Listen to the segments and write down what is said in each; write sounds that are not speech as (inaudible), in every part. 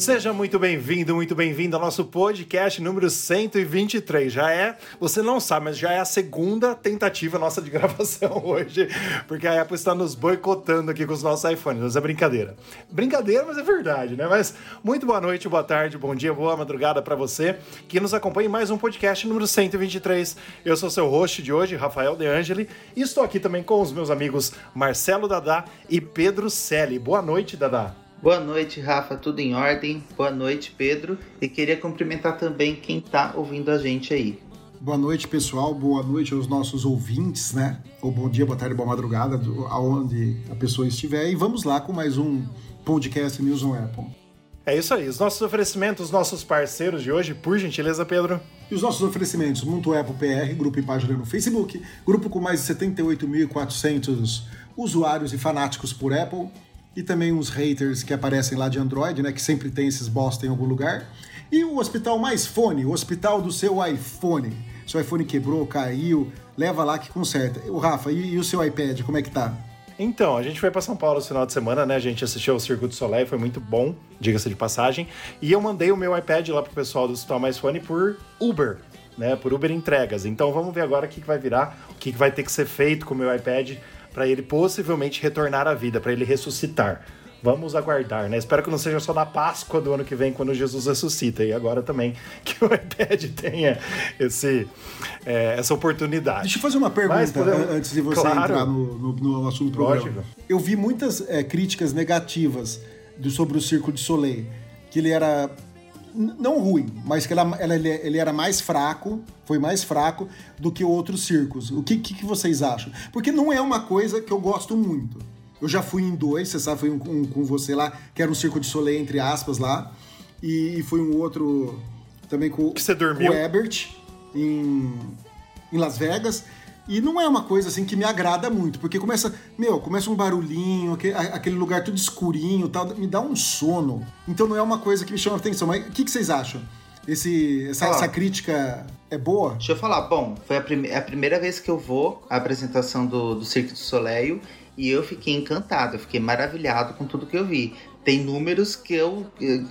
Seja muito bem-vindo, muito bem-vindo ao nosso podcast número 123. Já é, você não sabe, mas já é a segunda tentativa nossa de (laughs) gravação hoje, porque a Apple está nos boicotando aqui com os nossos iPhones. Mas é brincadeira. Brincadeira, mas é verdade, né? Mas muito boa noite, boa tarde, bom dia, boa madrugada para você que nos acompanha em mais um podcast número 123. Eu sou seu host de hoje, Rafael De Angeli, e estou aqui também com os meus amigos Marcelo Dadá e Pedro Selle. Boa noite, Dadá. Boa noite, Rafa, tudo em ordem? Boa noite, Pedro. E queria cumprimentar também quem está ouvindo a gente aí. Boa noite, pessoal. Boa noite aos nossos ouvintes, né? Ou bom dia, boa tarde, boa madrugada, do, aonde a pessoa estiver. E vamos lá com mais um podcast News on Apple. É isso aí. Os nossos oferecimentos, os nossos parceiros de hoje, por gentileza, Pedro. E os nossos oferecimentos, Muito Apple PR, grupo e página no Facebook, grupo com mais de 78.400 usuários e fanáticos por Apple, e também uns haters que aparecem lá de Android, né, que sempre tem esses bosta em algum lugar. E o Hospital Mais Fone, o hospital do seu iPhone. Seu iPhone quebrou, caiu, leva lá que conserta. O Rafa, e, e o seu iPad, como é que tá? Então, a gente foi para São Paulo no final de semana, né? A gente assistiu ao Circuito Soleil, foi muito bom, diga-se de passagem. E eu mandei o meu iPad lá pro pessoal do Hospital Mais Fone por Uber, né? Por Uber entregas. Então vamos ver agora o que, que vai virar, o que, que vai ter que ser feito com o meu iPad para ele possivelmente retornar à vida, para ele ressuscitar. Vamos aguardar, né? Espero que não seja só na Páscoa do ano que vem, quando Jesus ressuscita. E agora também (laughs) que o iPad tenha esse, é, essa oportunidade. Deixa eu fazer uma pergunta podemos... antes de você claro. entrar no, no, no assunto do programa. Lógico. Eu vi muitas é, críticas negativas do, sobre o Circo de Soleil. Que ele era não ruim, mas que ela, ela, ele era mais fraco, foi mais fraco do que outros circos. O que, que, vocês acham? Porque não é uma coisa que eu gosto muito. Eu já fui em dois, você sabe, fui um, um, com você lá, que era um circo de Soleil, entre aspas, lá. E, e foi um outro também com, que você dormiu? com o Ebert, em, em Las Vegas. E não é uma coisa assim que me agrada muito, porque começa, meu, começa um barulhinho, aquele lugar tudo escurinho tal, me dá um sono. Então não é uma coisa que me chama a atenção. Mas o que, que vocês acham? Esse, essa, essa, crítica é boa? Deixa eu falar. Bom, foi a, prim é a primeira vez que eu vou à apresentação do, do Cirque du Soleil e eu fiquei encantado, eu fiquei maravilhado com tudo que eu vi. Tem números que eu.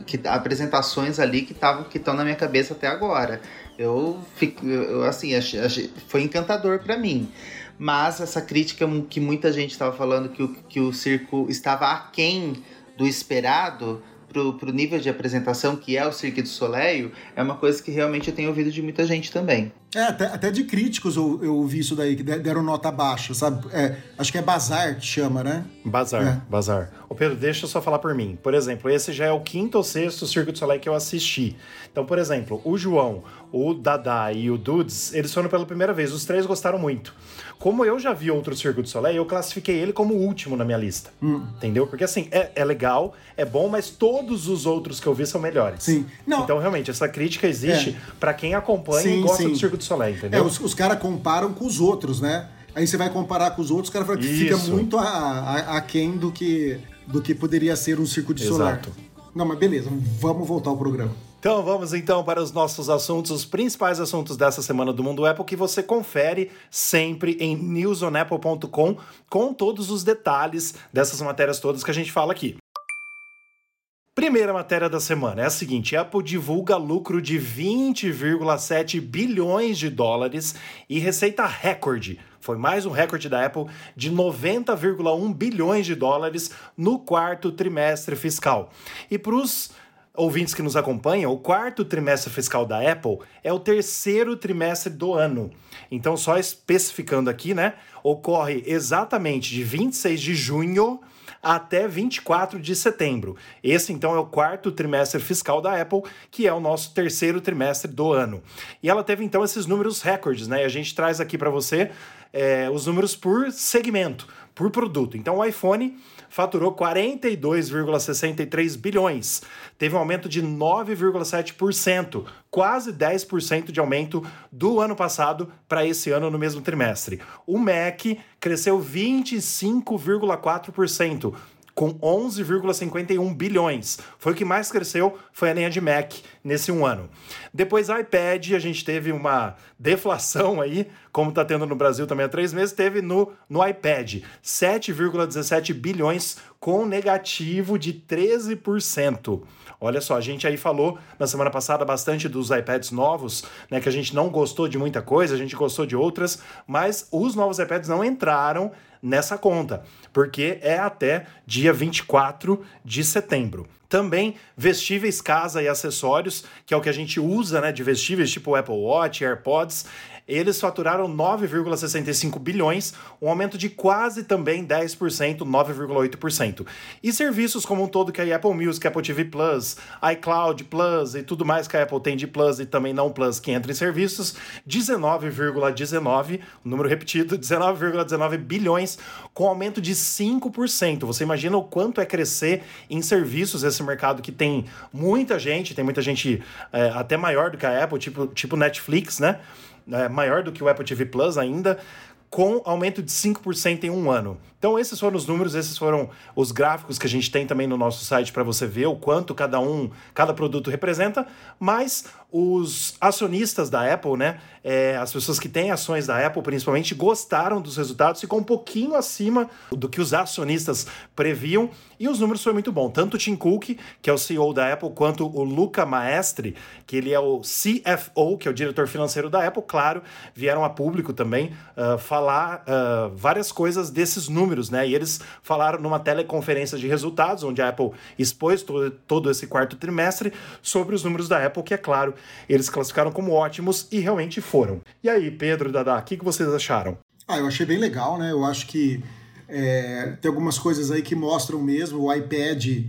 Que, apresentações ali que estavam que estão na minha cabeça até agora. Eu fico, eu, assim, achei, achei, foi encantador para mim. Mas essa crítica que muita gente estava falando que o, que o circo estava aquém do esperado, pro, pro nível de apresentação que é o Cirque du Soleil, é uma coisa que realmente eu tenho ouvido de muita gente também. É, até, até de críticos eu, eu ouvi isso daí, que deram nota baixa, sabe? É, acho que é Bazar que chama, né? Bazar, é. Bazar. Ô Pedro, deixa eu só falar por mim. Por exemplo, esse já é o quinto ou sexto Cirque du Soleil que eu assisti. Então, por exemplo, o João, o Dada e o Dudes, eles foram pela primeira vez. Os três gostaram muito. Como eu já vi outro Circo du Soleil, eu classifiquei ele como o último na minha lista. Hum. Entendeu? Porque assim, é, é, legal, é bom, mas todos os outros que eu vi são melhores. Sim. Não. Então, realmente, essa crítica existe é. para quem acompanha sim, e gosta sim. do Circo du Soleil, entendeu? É, os, os caras comparam com os outros, né? Aí você vai comparar com os outros, o cara fala que Isso. fica muito aquém do que, do que poderia ser um Circo de. Exato. Não, mas beleza, vamos voltar ao programa. Então vamos então para os nossos assuntos, os principais assuntos dessa semana do Mundo Apple que você confere sempre em newsonapple.com com todos os detalhes dessas matérias todas que a gente fala aqui. Primeira matéria da semana é a seguinte: Apple divulga lucro de 20,7 bilhões de dólares e receita recorde. Foi mais um recorde da Apple de 90,1 bilhões de dólares no quarto trimestre fiscal. E para os ouvintes que nos acompanham, o quarto trimestre fiscal da Apple é o terceiro trimestre do ano. Então, só especificando aqui, né? Ocorre exatamente de 26 de junho até 24 de setembro. Esse, então, é o quarto trimestre fiscal da Apple, que é o nosso terceiro trimestre do ano. E ela teve, então, esses números recordes, né? E a gente traz aqui para você é, os números por segmento, por produto. Então, o iPhone faturou 42,63 bilhões. Teve um aumento de 9,7%, quase 10% de aumento do ano passado para esse ano no mesmo trimestre. O Mac cresceu 25,4%, com 11,51 bilhões. Foi o que mais cresceu, foi a linha de Mac nesse um ano. Depois iPad, a gente teve uma deflação aí, como está tendo no Brasil também há três meses, teve no, no iPad 7,17 bilhões com negativo de 13%. Olha só, a gente aí falou na semana passada bastante dos iPads novos, né? Que a gente não gostou de muita coisa, a gente gostou de outras, mas os novos iPads não entraram nessa conta, porque é até dia 24 de setembro. Também vestíveis, casa e acessórios, que é o que a gente usa né, de vestíveis, tipo Apple Watch, AirPods, eles faturaram 9,65 bilhões, um aumento de quase também 10%, 9,8%. E serviços como um todo que a Apple Music, Apple TV Plus, iCloud Plus e tudo mais que a Apple tem de Plus e também não Plus que entra em serviços, 19,19, número repetido, (laughs) 19,19 bilhões, com aumento de 5%. Você imagina o quanto é crescer em serviços esse mercado que tem muita gente, tem muita gente é, até maior do que a Apple, tipo, tipo Netflix, né? É, maior do que o Apple TV Plus ainda, com aumento de 5% em um ano. Então, esses foram os números, esses foram os gráficos que a gente tem também no nosso site para você ver o quanto cada um, cada produto representa, mas os acionistas da Apple, né, é, as pessoas que têm ações da Apple principalmente, gostaram dos resultados, ficou um pouquinho acima do que os acionistas previam. E os números foram muito bons. Tanto o Tim Cook, que é o CEO da Apple, quanto o Luca Maestri, que ele é o CFO, que é o diretor financeiro da Apple, claro, vieram a público também uh, falar uh, várias coisas desses números números, né? E eles falaram numa teleconferência de resultados, onde a Apple expôs todo, todo esse quarto trimestre sobre os números da Apple, que é claro, eles classificaram como ótimos e realmente foram. E aí, Pedro, Dada, o que, que vocês acharam? Ah, eu achei bem legal, né? Eu acho que é, tem algumas coisas aí que mostram mesmo o iPad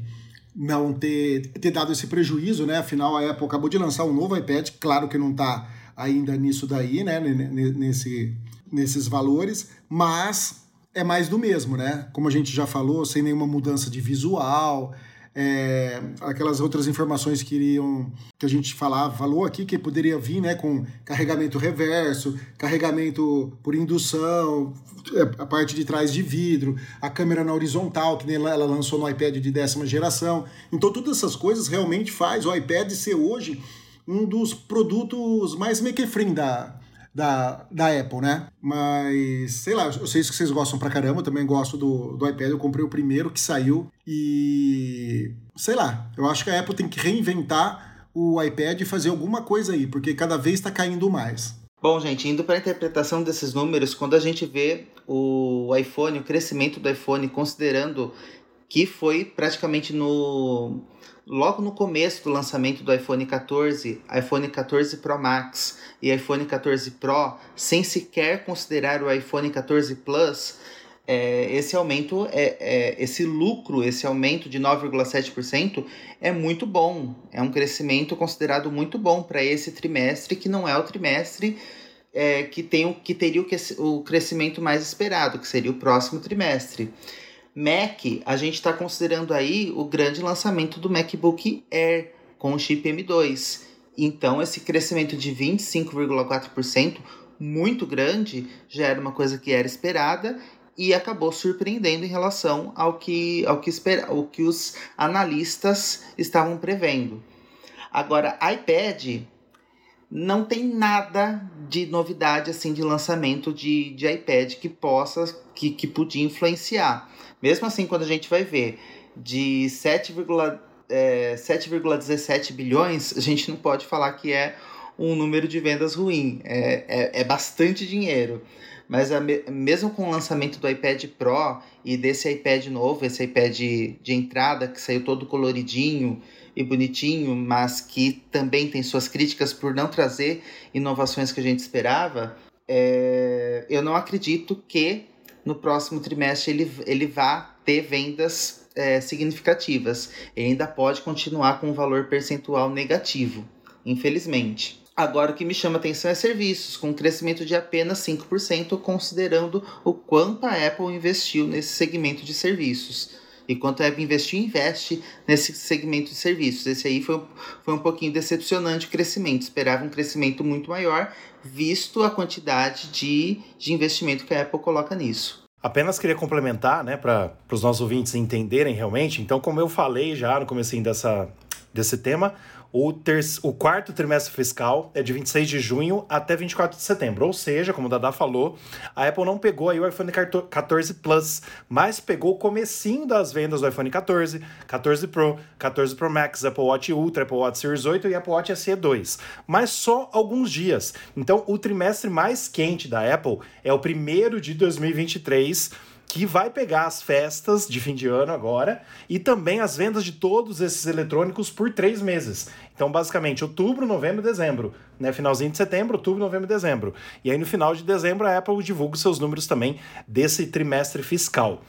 não ter, ter dado esse prejuízo, né? Afinal, a Apple acabou de lançar um novo iPad, claro que não está ainda nisso daí, né? Nesse, nesses valores, mas é mais do mesmo, né? Como a gente já falou, sem nenhuma mudança de visual, é, aquelas outras informações que iriam que a gente falava, falou aqui que poderia vir, né, com carregamento reverso, carregamento por indução, é, a parte de trás de vidro, a câmera na horizontal que ela lançou no iPad de décima geração. Então todas essas coisas realmente faz o iPad ser hoje um dos produtos mais maker-free da, da, da Apple, né? Mas, sei lá, eu sei que vocês gostam pra caramba, eu também gosto do, do iPad, eu comprei o primeiro que saiu e. Sei lá, eu acho que a Apple tem que reinventar o iPad e fazer alguma coisa aí, porque cada vez está caindo mais. Bom, gente, indo para a interpretação desses números, quando a gente vê o iPhone, o crescimento do iPhone, considerando que foi praticamente no logo no começo do lançamento do iPhone 14, iPhone 14 Pro Max e iPhone 14 Pro, sem sequer considerar o iPhone 14 Plus, é, esse aumento, é, é, esse lucro, esse aumento de 9,7% é muito bom. É um crescimento considerado muito bom para esse trimestre, que não é o trimestre é, que, tem que teria o, o crescimento mais esperado, que seria o próximo trimestre. Mac, a gente está considerando aí o grande lançamento do MacBook Air com o chip M2. Então, esse crescimento de 25,4%, muito grande, já era uma coisa que era esperada e acabou surpreendendo em relação ao que, ao que, espera, ao que os analistas estavam prevendo. Agora, iPad não tem nada de novidade assim de lançamento de, de iPad que possa que, que podia influenciar. Mesmo assim, quando a gente vai ver de 7,17 é, 7,17 bilhões, a gente não pode falar que é um número de vendas ruim. É, é, é bastante dinheiro. Mas a, mesmo com o lançamento do iPad Pro e desse iPad novo, esse iPad de entrada que saiu todo coloridinho e bonitinho, mas que também tem suas críticas por não trazer inovações que a gente esperava, é, eu não acredito que no próximo trimestre ele, ele vá ter vendas é, significativas. Ele ainda pode continuar com um valor percentual negativo, infelizmente. Agora o que me chama atenção é serviços, com um crescimento de apenas 5%, considerando o quanto a Apple investiu nesse segmento de serviços. E quanto a Apple investiu e investe nesse segmento de serviços. Esse aí foi, foi um pouquinho decepcionante o crescimento. Esperava um crescimento muito maior, visto a quantidade de, de investimento que a Apple coloca nisso. Apenas queria complementar, né, para os nossos ouvintes entenderem realmente. Então, como eu falei já no começo dessa, desse tema, o, ter o quarto trimestre fiscal é de 26 de junho até 24 de setembro. Ou seja, como o Dada falou, a Apple não pegou aí o iPhone 14 Plus, mas pegou o comecinho das vendas do iPhone 14, 14 Pro, 14 Pro Max, Apple Watch Ultra, Apple Watch Series 8 e Apple Watch SE 2. Mas só alguns dias. Então, o trimestre mais quente da Apple é o primeiro de 2023 que vai pegar as festas de fim de ano agora e também as vendas de todos esses eletrônicos por três meses. Então, basicamente, outubro, novembro, dezembro. Né? Finalzinho de setembro, outubro, novembro, dezembro. E aí, no final de dezembro, a Apple divulga seus números também desse trimestre fiscal.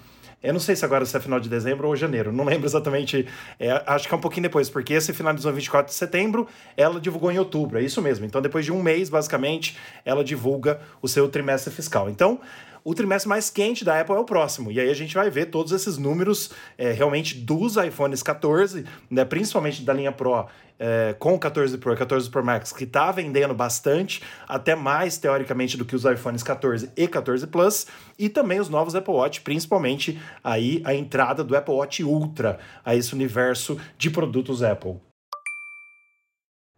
Eu não sei se agora se é final de dezembro ou janeiro, não lembro exatamente. É, acho que é um pouquinho depois, porque esse finalizou em 24 de setembro, ela divulgou em outubro, é isso mesmo. Então, depois de um mês, basicamente, ela divulga o seu trimestre fiscal. Então, o trimestre mais quente da Apple é o próximo. E aí a gente vai ver todos esses números é, realmente dos iPhones 14, né, principalmente da linha Pro, é, com o 14 Pro e 14 Pro Max, que está vendendo bastante, até mais teoricamente do que os iPhones 14 e 14 Plus, e também os novos Apple Watch, principalmente aí a entrada do Apple Watch Ultra a esse universo de produtos Apple.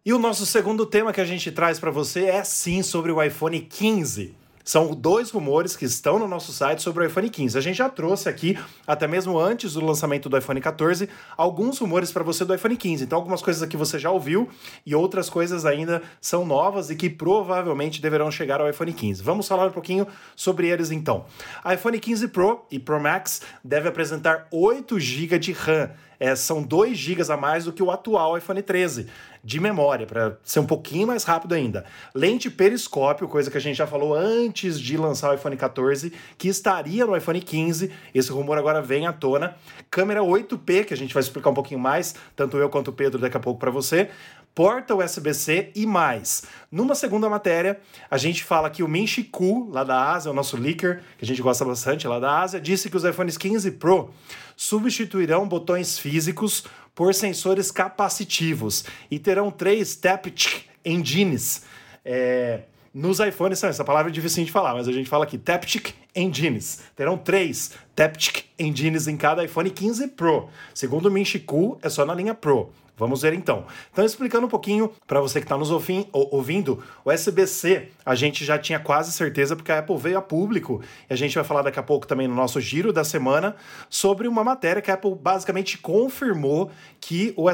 E o nosso segundo tema que a gente traz para você é sim sobre o iPhone 15. São dois rumores que estão no nosso site sobre o iPhone 15. A gente já trouxe aqui, até mesmo antes do lançamento do iPhone 14, alguns rumores para você do iPhone 15. Então, algumas coisas aqui você já ouviu e outras coisas ainda são novas e que provavelmente deverão chegar ao iPhone 15. Vamos falar um pouquinho sobre eles então. iPhone 15 Pro e Pro Max deve apresentar 8 GB de RAM é, são 2 GB a mais do que o atual iPhone 13 de memória, para ser um pouquinho mais rápido ainda. Lente periscópio, coisa que a gente já falou antes de lançar o iPhone 14, que estaria no iPhone 15. Esse rumor agora vem à tona. Câmera 8P, que a gente vai explicar um pouquinho mais, tanto eu quanto o Pedro daqui a pouco para você porta USB-C e mais. Numa segunda matéria, a gente fala que o Min Ku, lá da Ásia, o nosso leaker, que a gente gosta bastante lá da Ásia, disse que os iPhones 15 Pro substituirão botões físicos por sensores capacitivos e terão três Taptic Engines. É, nos iPhones, essa palavra é difícil de falar, mas a gente fala aqui Taptic Engines. Terão três Taptic Engines em cada iPhone 15 Pro. Segundo o Min Ku, é só na linha Pro. Vamos ver então. Então, explicando um pouquinho para você que está nos ouvindo, o SBC a gente já tinha quase certeza, porque a Apple veio a público, e a gente vai falar daqui a pouco também no nosso giro da semana, sobre uma matéria que a Apple basicamente confirmou que o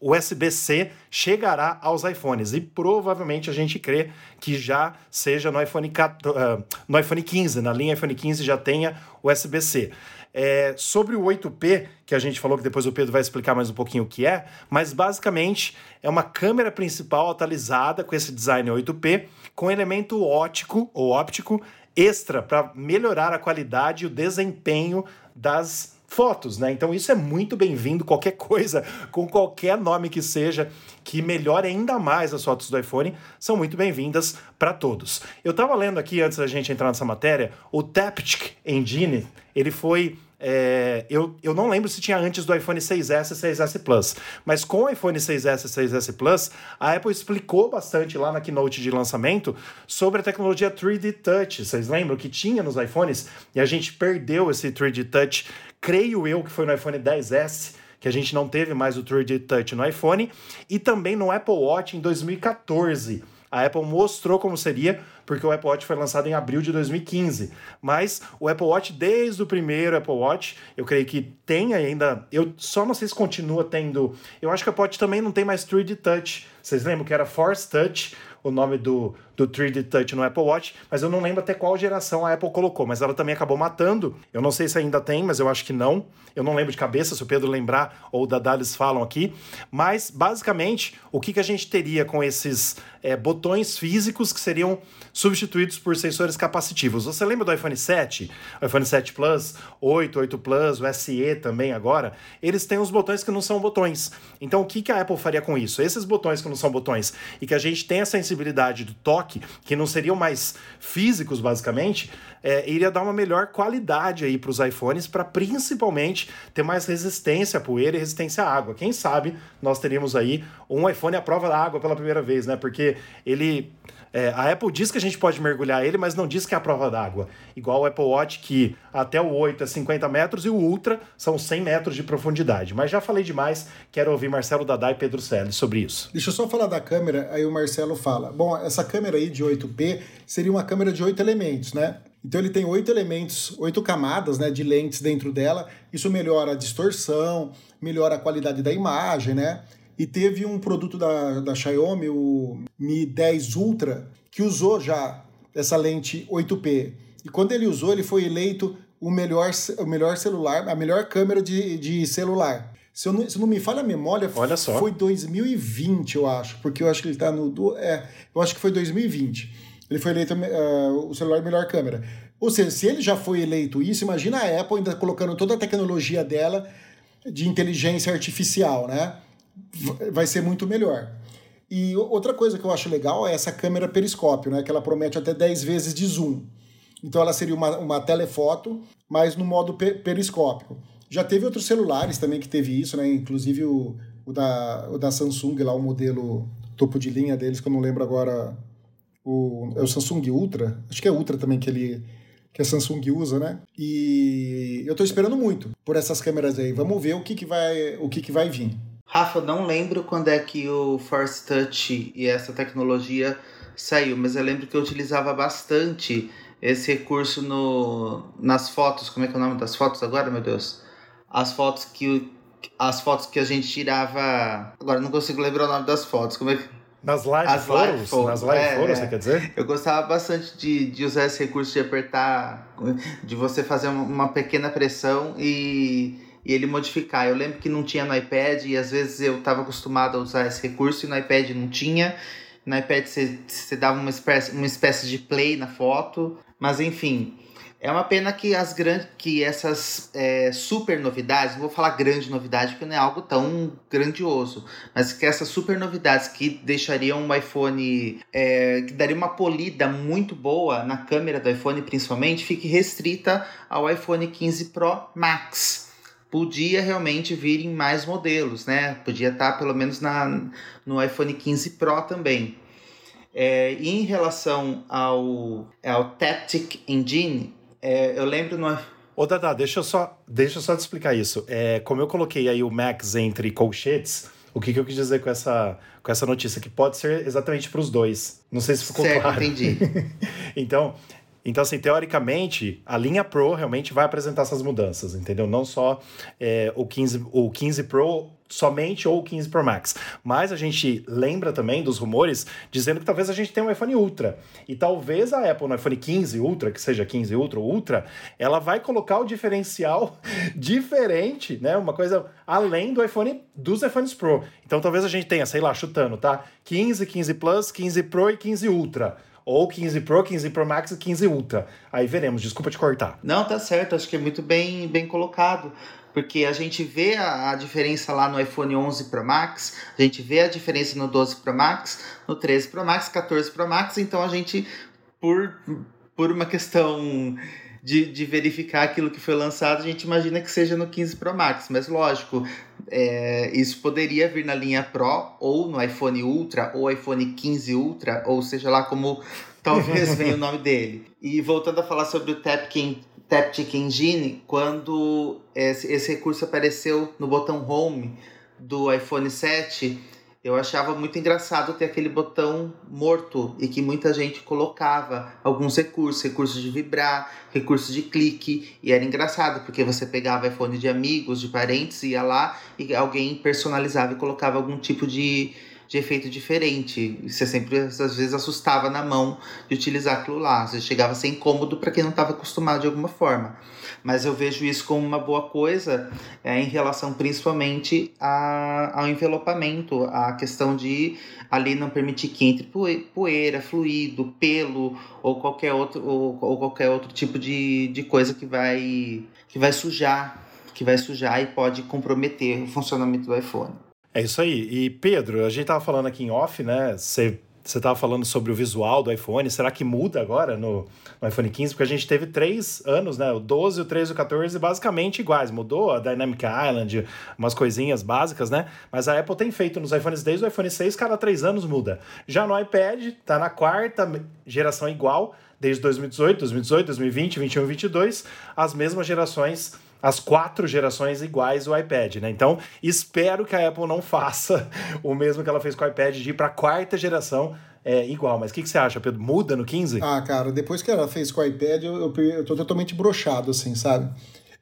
USB-C chegará aos iPhones. E provavelmente a gente crê que já seja no iPhone, uh, no iPhone 15, na linha iPhone 15 já tenha USB-C. É, sobre o 8P, que a gente falou que depois o Pedro vai explicar mais um pouquinho o que é, mas basicamente é uma câmera principal atualizada com esse design 8P, com elemento óptico ou óptico extra para melhorar a qualidade e o desempenho das fotos, né? Então isso é muito bem-vindo, qualquer (laughs) coisa, com qualquer nome que seja, que melhore ainda mais as fotos do iPhone, são muito bem-vindas para todos. Eu estava lendo aqui, antes da gente entrar nessa matéria, o Taptic Engine, ele foi é, eu, eu não lembro se tinha antes do iPhone 6S e 6S Plus, mas com o iPhone 6S e 6S Plus, a Apple explicou bastante lá na keynote de lançamento sobre a tecnologia 3D Touch. Vocês lembram que tinha nos iPhones e a gente perdeu esse 3D Touch, creio eu que foi no iPhone 10S que a gente não teve mais o 3D Touch no iPhone, e também no Apple Watch em 2014. A Apple mostrou como seria, porque o Apple Watch foi lançado em abril de 2015. Mas o Apple Watch, desde o primeiro Apple Watch, eu creio que tem ainda. Eu só não sei se continua tendo. Eu acho que a Apple Watch também não tem mais 3D Touch. Vocês lembram que era Force Touch? o nome do, do 3D Touch no Apple Watch, mas eu não lembro até qual geração a Apple colocou, mas ela também acabou matando. Eu não sei se ainda tem, mas eu acho que não. Eu não lembro de cabeça, se o Pedro lembrar ou o Dadalis falam aqui. Mas, basicamente, o que, que a gente teria com esses é, botões físicos que seriam substituídos por sensores capacitivos? Você lembra do iPhone 7, o iPhone 7 Plus, 8, 8 Plus, o SE também agora? Eles têm os botões que não são botões. Então, o que, que a Apple faria com isso? Esses botões que não são botões e que a gente tem a sensibilidade do toque dock, que não seriam mais físicos, basicamente, é, iria dar uma melhor qualidade aí para os iPhones, para principalmente ter mais resistência à poeira e resistência à água. Quem sabe nós teríamos aí um iPhone à prova da água pela primeira vez, né? Porque ele é, a Apple diz que a gente pode mergulhar ele, mas não diz que é a prova d'água. Igual o Apple Watch, que até o 8 é 50 metros e o Ultra são 100 metros de profundidade. Mas já falei demais, quero ouvir Marcelo Dadá e Pedro Selle sobre isso. Deixa eu só falar da câmera, aí o Marcelo fala. Bom, essa câmera aí de 8P seria uma câmera de 8 elementos, né? Então ele tem oito elementos, oito camadas né, de lentes dentro dela. Isso melhora a distorção, melhora a qualidade da imagem, né? E teve um produto da, da Xiaomi, o Mi 10 Ultra, que usou já essa lente 8P. E quando ele usou, ele foi eleito o melhor, o melhor celular, a melhor câmera de, de celular. Se eu, não, se não me falha a memória, Olha só. foi 2020, eu acho. Porque eu acho que ele está no. É, eu acho que foi 2020. Ele foi eleito uh, o celular melhor câmera. Ou seja, se ele já foi eleito isso, imagina a Apple ainda colocando toda a tecnologia dela de inteligência artificial, né? Vai ser muito melhor. E outra coisa que eu acho legal é essa câmera periscópio, né? Que ela promete até 10 vezes de zoom. Então ela seria uma, uma telefoto, mas no modo periscópio. Já teve outros celulares também que teve isso, né? Inclusive o, o, da, o da Samsung, lá o modelo topo de linha deles, que eu não lembro agora. O, é o Samsung Ultra. Acho que é Ultra também que ele que a Samsung usa, né? E eu estou esperando muito por essas câmeras aí. Vamos ver o que, que vai o que, que vai vir. Rafa, não lembro quando é que o Force Touch e essa tecnologia saiu, mas eu lembro que eu utilizava bastante esse recurso no, nas fotos. Como é que é o nome das fotos agora, meu Deus? As fotos que as fotos que a gente tirava. Agora não consigo lembrar o nome das fotos. Como é que nas live As photos, live photos, nas live é, photos, você quer dizer? Eu gostava bastante de, de usar esse recurso de apertar, de você fazer uma pequena pressão e e ele modificar. Eu lembro que não tinha no iPad e às vezes eu estava acostumado a usar esse recurso e no iPad não tinha. No iPad você, dava uma espécie, uma espécie de play na foto, mas enfim. É uma pena que as grandes, que essas é, super novidades, não vou falar grande novidade porque não é algo tão grandioso, mas que essas super novidades que deixariam o iPhone, é, que daria uma polida muito boa na câmera do iPhone principalmente, fique restrita ao iPhone 15 Pro Max podia realmente vir em mais modelos, né? Podia estar pelo menos na, no iPhone 15 Pro também. É, e em relação ao, ao Taptic Engine, é, eu lembro no. Ô, Dada, deixa eu só, deixa eu só te explicar isso. É, como eu coloquei aí o Max entre colchetes, o que, que eu quis dizer com essa, com essa notícia? Que pode ser exatamente para os dois. Não sei se ficou certo, claro. entendi. (laughs) então, então, assim, teoricamente, a linha Pro realmente vai apresentar essas mudanças, entendeu? Não só é, o, 15, o 15 Pro somente ou o 15 Pro Max. Mas a gente lembra também dos rumores dizendo que talvez a gente tenha um iPhone Ultra. E talvez a Apple no iPhone 15 Ultra, que seja 15 Ultra ou Ultra, ela vai colocar o diferencial (laughs) diferente, né? Uma coisa além do iPhone dos iPhones Pro. Então talvez a gente tenha, sei lá, chutando, tá? 15, 15 Plus, 15 Pro e 15 Ultra ou 15 Pro, 15 Pro Max e 15 Ultra. Aí veremos, desculpa te cortar. Não, tá certo, acho que é muito bem, bem colocado. Porque a gente vê a, diferença lá no iPhone 11 Pro Max, a gente vê a diferença no 12 Pro Max, no 13 Pro Max, 14 Pro Max, então a gente, por, por uma questão de, de verificar aquilo que foi lançado, a gente imagina que seja no 15 Pro Max, mas lógico, é, isso poderia vir na linha Pro ou no iPhone Ultra ou iPhone 15 Ultra, ou seja lá como talvez (laughs) venha o nome dele. E voltando a falar sobre o Tapkin, Taptic Engine, quando esse, esse recurso apareceu no botão Home do iPhone 7, eu achava muito engraçado ter aquele botão morto e que muita gente colocava alguns recursos, recursos de vibrar, recursos de clique, e era engraçado porque você pegava iPhone de amigos, de parentes, ia lá e alguém personalizava e colocava algum tipo de, de efeito diferente. Você sempre, às vezes, assustava na mão de utilizar aquilo lá. Você chegava a ser incômodo para quem não estava acostumado de alguma forma. Mas eu vejo isso como uma boa coisa é, em relação principalmente a, ao envelopamento, a questão de ali não permitir que entre poeira, fluido, pelo ou qualquer outro, ou, ou qualquer outro tipo de, de coisa que vai, que vai sujar que vai sujar e pode comprometer o funcionamento do iPhone. É isso aí. E Pedro, a gente tava falando aqui em off, né? Você você estava falando sobre o visual do iPhone, será que muda agora no, no, iPhone 15? Porque a gente teve três anos, né? O 12, o 13 e o 14 basicamente iguais. Mudou a Dynamic Island, umas coisinhas básicas, né? Mas a Apple tem feito nos iPhones desde o iPhone 6, cada três anos muda. Já no iPad, tá na quarta geração igual, desde 2018, 2018, 2020, 2021 e 2022, as mesmas gerações as quatro gerações iguais o iPad, né? Então, espero que a Apple não faça (laughs) o mesmo que ela fez com o iPad de ir para a quarta geração é, igual. Mas o que, que, você acha, Pedro? Muda no 15? Ah, cara, depois que ela fez com o iPad, eu, eu, eu tô totalmente brochado, assim, sabe?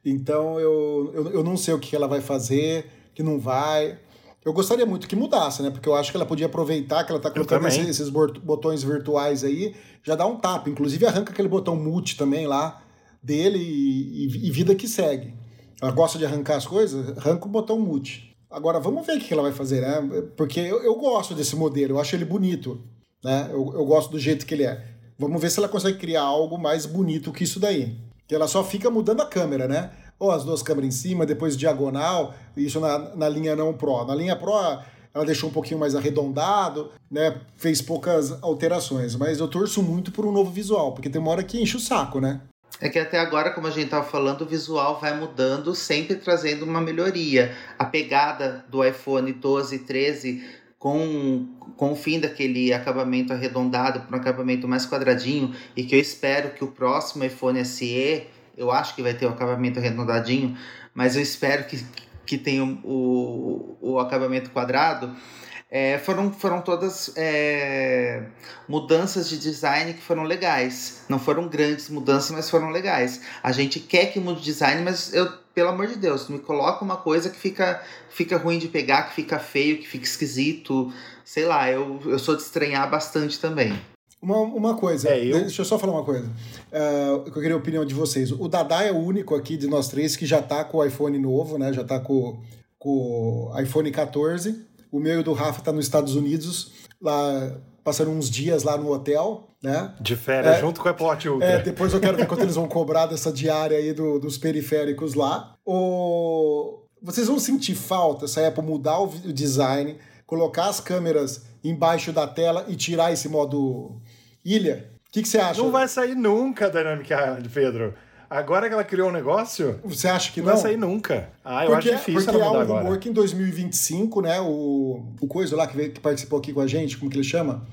Então, eu, eu, eu não sei o que ela vai fazer, que não vai. Eu gostaria muito que mudasse, né? Porque eu acho que ela podia aproveitar que ela tá colocando esses, esses, botões virtuais aí, já dá um tapa. Inclusive arranca aquele botão mute também lá dele e, e, e, vida que segue. Ela gosta de arrancar as coisas, arranca o botão mute. Agora vamos ver o que ela vai fazer, né? Porque eu, eu gosto desse modelo, eu acho ele bonito, né? Eu, eu gosto do jeito que ele é. Vamos ver se ela consegue criar algo mais bonito que isso daí. Que ela só fica mudando a câmera, né? Ou as duas câmeras em cima, depois diagonal, isso na, na linha não Pro. Na linha Pro ela deixou um pouquinho mais arredondado, né? Fez poucas alterações, mas eu torço muito por um novo visual, porque tem uma hora que enche o saco, né? É que até agora, como a gente estava falando, o visual vai mudando, sempre trazendo uma melhoria. A pegada do iPhone 12 e 13 com, com o fim daquele acabamento arredondado para um acabamento mais quadradinho e que eu espero que o próximo iPhone SE, eu acho que vai ter o acabamento arredondadinho, mas eu espero que, que tenha o, o, o acabamento quadrado é, foram, foram todas é, mudanças de design que foram legais. Não foram grandes mudanças, mas foram legais. A gente quer que mude design, mas eu, pelo amor de Deus, me coloca uma coisa que fica, fica ruim de pegar, que fica feio, que fica esquisito. Sei lá, eu, eu sou de estranhar bastante também. Uma, uma coisa, é, eu... deixa eu só falar uma coisa. Uh, eu queria a opinião de vocês. O Dada é o único aqui de nós três que já tá com o iPhone novo, né? Já tá com, com o iPhone 14. O meu e do Rafa tá nos Estados Unidos, lá passando uns dias lá no hotel, né? De férias, é, junto com a Ultra. É, depois eu quero ver quanto eles vão cobrar dessa diária aí do, dos periféricos lá. O... Vocês vão sentir falta se a Apple mudar o design, colocar as câmeras embaixo da tela e tirar esse modo ilha? O que, que você acha? Não vai sair nunca Dynamic Island, Pedro. Agora que ela criou um negócio. Você acha que não? Não vai sair nunca. Ah, eu porque, acho difícil porque ela mudar há um rumor que em 2025, né, o, o coisa lá que, veio, que participou aqui com a gente, como que ele chama?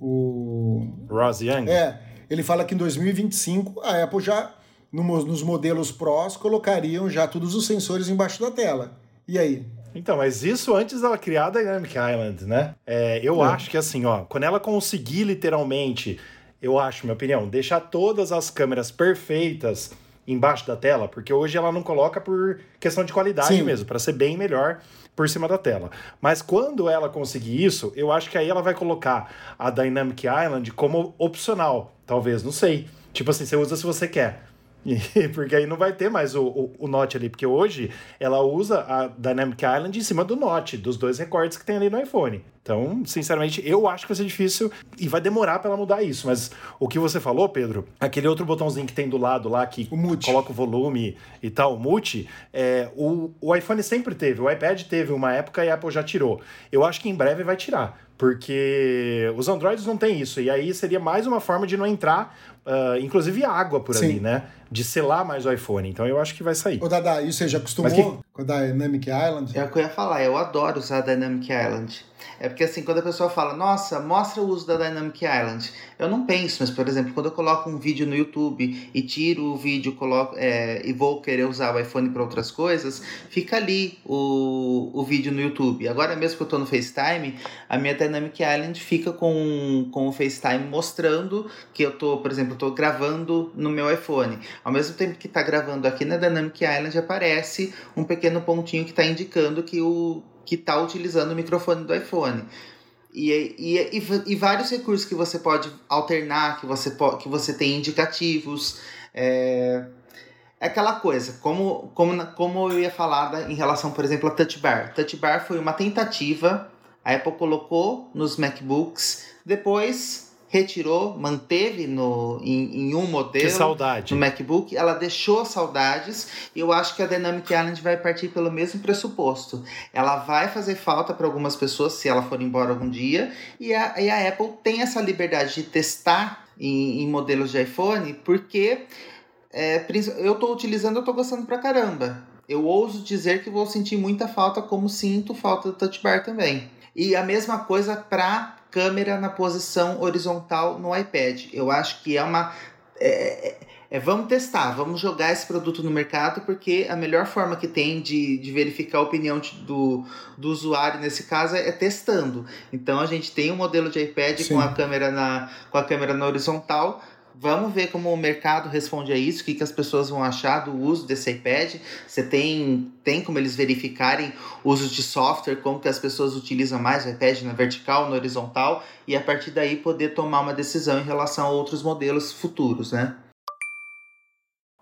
O. Ross Young? É. Ele fala que em 2025 a Apple já, no, nos modelos Pros, colocariam já todos os sensores embaixo da tela. E aí? Então, mas isso antes dela criar a Dynamic Island, né? É, eu é. acho que assim, ó, quando ela conseguir literalmente eu acho, minha opinião, deixar todas as câmeras perfeitas embaixo da tela, porque hoje ela não coloca por questão de qualidade Sim. mesmo, para ser bem melhor por cima da tela. Mas quando ela conseguir isso, eu acho que aí ela vai colocar a Dynamic Island como opcional, talvez, não sei. Tipo assim, você usa se você quer. (laughs) porque aí não vai ter mais o, o, o Note ali, porque hoje ela usa a Dynamic Island em cima do Note, dos dois recortes que tem ali no iPhone. Então, sinceramente, eu acho que vai ser difícil e vai demorar para ela mudar isso. Mas o que você falou, Pedro, aquele outro botãozinho que tem do lado lá que o coloca o volume e tal, o mute, é, o, o iPhone sempre teve, o iPad teve uma época e a Apple já tirou. Eu acho que em breve vai tirar porque os Androids não tem isso, e aí seria mais uma forma de não entrar, uh, inclusive água por Sim. ali, né? De selar mais o iPhone. Então eu acho que vai sair. Ô, Dada, e você já acostumou que... com a Dynamic Island? É o que eu ia falar, eu adoro usar a Dynamic Island. É porque assim, quando a pessoa fala, nossa, mostra o uso da Dynamic Island, eu não penso, mas por exemplo, quando eu coloco um vídeo no YouTube e tiro o vídeo coloco, é, e vou querer usar o iPhone para outras coisas, fica ali o, o vídeo no YouTube. Agora mesmo que eu estou no FaceTime, a minha Dynamic Island fica com, com o FaceTime mostrando que eu estou, por exemplo, estou gravando no meu iPhone. Ao mesmo tempo que está gravando aqui na Dynamic Island, aparece um pequeno pontinho que está indicando que o que está utilizando o microfone do iPhone. E, e, e, e, vários recursos que você pode alternar, que você, que você tem indicativos. É, é aquela coisa, como, como, como eu ia falar em relação, por exemplo, a Touch Bar. Touch Bar foi uma tentativa, a Apple colocou nos MacBooks, depois retirou, manteve no, em, em, um modelo que saudade. no MacBook, ela deixou saudades e eu acho que a Dynamic Island vai partir pelo mesmo pressuposto. Ela vai fazer falta para algumas pessoas se ela for embora algum dia e a, e a Apple tem essa liberdade de testar em, em modelos de iPhone porque é, eu estou utilizando, eu estou gostando pra caramba. Eu ouso dizer que vou sentir muita falta, como sinto falta do touch bar também. E a mesma coisa para câmera na posição horizontal no iPad. Eu acho que é uma. É, é, é, vamos testar, vamos jogar esse produto no mercado, porque a melhor forma que tem de, de verificar a opinião do, do usuário nesse caso é, é testando. Então a gente tem um modelo de iPad com a câmera na, com a câmera na horizontal Vamos ver como o mercado responde a isso, o que, que as pessoas vão achar do uso desse iPad. Você tem, tem como eles verificarem usos de software, como que as pessoas utilizam mais o iPad na vertical, na horizontal, e a partir daí poder tomar uma decisão em relação a outros modelos futuros, né?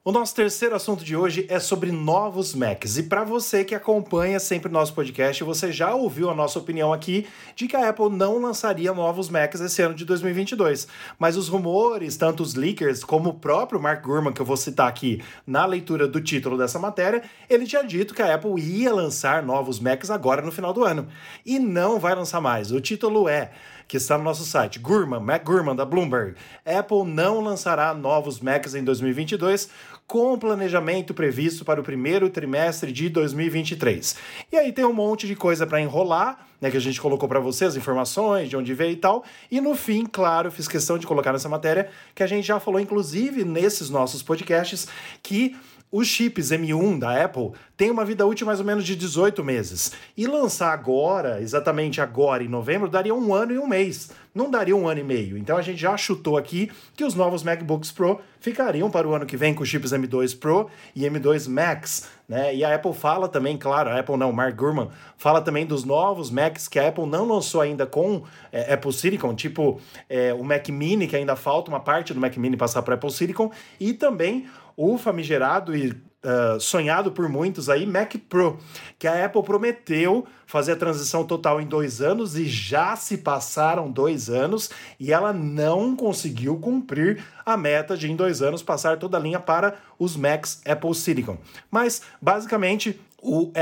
O nosso terceiro assunto de hoje é sobre novos Macs. E para você que acompanha sempre nosso podcast, você já ouviu a nossa opinião aqui de que a Apple não lançaria novos Macs esse ano de 2022. Mas os rumores, tanto os leakers como o próprio Mark Gurman, que eu vou citar aqui na leitura do título dessa matéria, ele tinha dito que a Apple ia lançar novos Macs agora no final do ano. E não vai lançar mais. O título é que está no nosso site. Gurman, Mac Gurman, da Bloomberg. Apple não lançará novos Macs em 2022 com planejamento previsto para o primeiro trimestre de 2023. E aí tem um monte de coisa para enrolar, né, que a gente colocou para vocês, informações, de onde veio e tal. E no fim, claro, fiz questão de colocar nessa matéria que a gente já falou, inclusive, nesses nossos podcasts, que os chips M1 da Apple têm uma vida útil mais ou menos de 18 meses. E lançar agora, exatamente agora em novembro, daria um ano e um mês. Não daria um ano e meio. Então a gente já chutou aqui que os novos MacBooks Pro ficariam para o ano que vem com chips M2 Pro e M2 Max. Né? E a Apple fala também, claro, a Apple não, Mark Gurman, fala também dos novos Macs que a Apple não lançou ainda com é, Apple Silicon, tipo é, o Mac Mini, que ainda falta uma parte do Mac Mini passar para Apple Silicon, e também o famigerado e uh, sonhado por muitos aí, Mac Pro, que a Apple prometeu fazer a transição total em dois anos e já se passaram dois anos e ela não conseguiu cumprir a meta de em dois anos passar toda a linha para os Macs Apple Silicon. Mas, basicamente, o, uh,